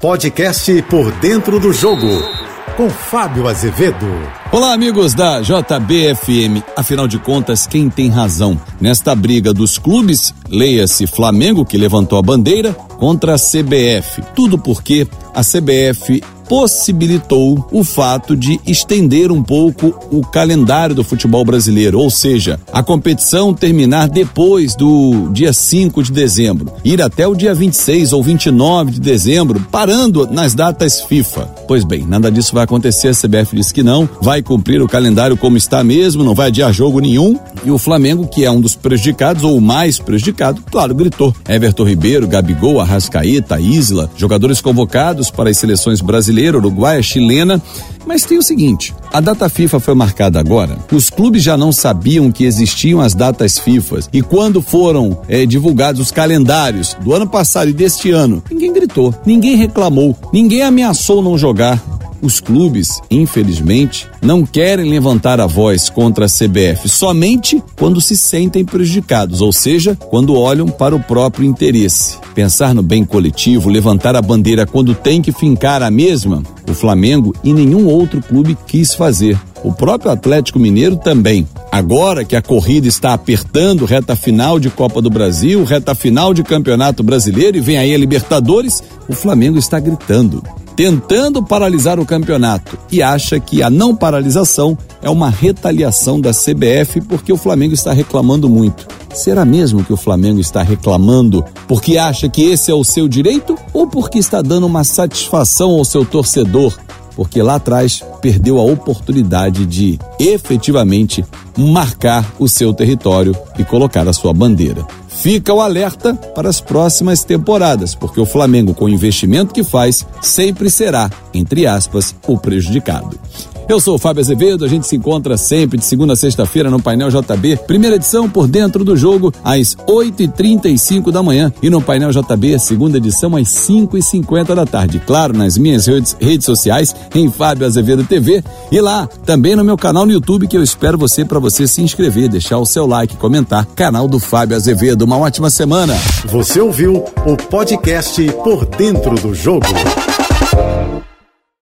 Podcast Por Dentro do Jogo, com Fábio Azevedo. Olá, amigos da JBFM. Afinal de contas, quem tem razão? Nesta briga dos clubes, leia-se Flamengo, que levantou a bandeira, contra a CBF. Tudo porque a CBF possibilitou o fato de estender um pouco o calendário do futebol brasileiro, ou seja, a competição terminar depois do dia 5 de dezembro, ir até o dia 26 ou 29 de dezembro, parando nas datas FIFA. Pois bem, nada disso vai acontecer, a CBF diz que não, vai cumprir o calendário como está mesmo, não vai adiar jogo nenhum, e o Flamengo, que é um dos prejudicados ou o mais prejudicado, claro, gritou. Everton Ribeiro, Gabigol, Arrascaeta, Isla, jogadores convocados para as seleções brasileira, uruguaia, chilena. Mas tem o seguinte: a data FIFA foi marcada agora. Os clubes já não sabiam que existiam as datas FIFA. E quando foram é, divulgados os calendários do ano passado e deste ano, ninguém gritou, ninguém reclamou, ninguém ameaçou não jogar. Os clubes, infelizmente, não querem levantar a voz contra a CBF somente quando se sentem prejudicados, ou seja, quando olham para o próprio interesse. Pensar no bem coletivo, levantar a bandeira quando tem que fincar a mesma, o Flamengo e nenhum outro clube quis fazer. O próprio Atlético Mineiro também. Agora que a corrida está apertando, reta final de Copa do Brasil, reta final de Campeonato Brasileiro e vem aí a Libertadores, o Flamengo está gritando tentando paralisar o campeonato e acha que a não paralisação é uma retaliação da CBF porque o Flamengo está reclamando muito. Será mesmo que o Flamengo está reclamando porque acha que esse é o seu direito ou porque está dando uma satisfação ao seu torcedor? Porque lá atrás perdeu a oportunidade de efetivamente marcar o seu território e colocar a sua bandeira. Fica o alerta para as próximas temporadas, porque o Flamengo, com o investimento que faz, sempre será, entre aspas, o prejudicado. Eu sou o Fábio Azevedo, a gente se encontra sempre de segunda a sexta-feira no Painel JB, primeira edição por dentro do jogo, às 8h35 da manhã, e no Painel JB, segunda edição, às 5h50 da tarde. Claro, nas minhas redes, redes sociais, em Fábio Azevedo TV, e lá também no meu canal no YouTube, que eu espero você para você se inscrever, deixar o seu like, comentar. Canal do Fábio Azevedo. Uma ótima semana. Você ouviu o podcast Por Dentro do Jogo.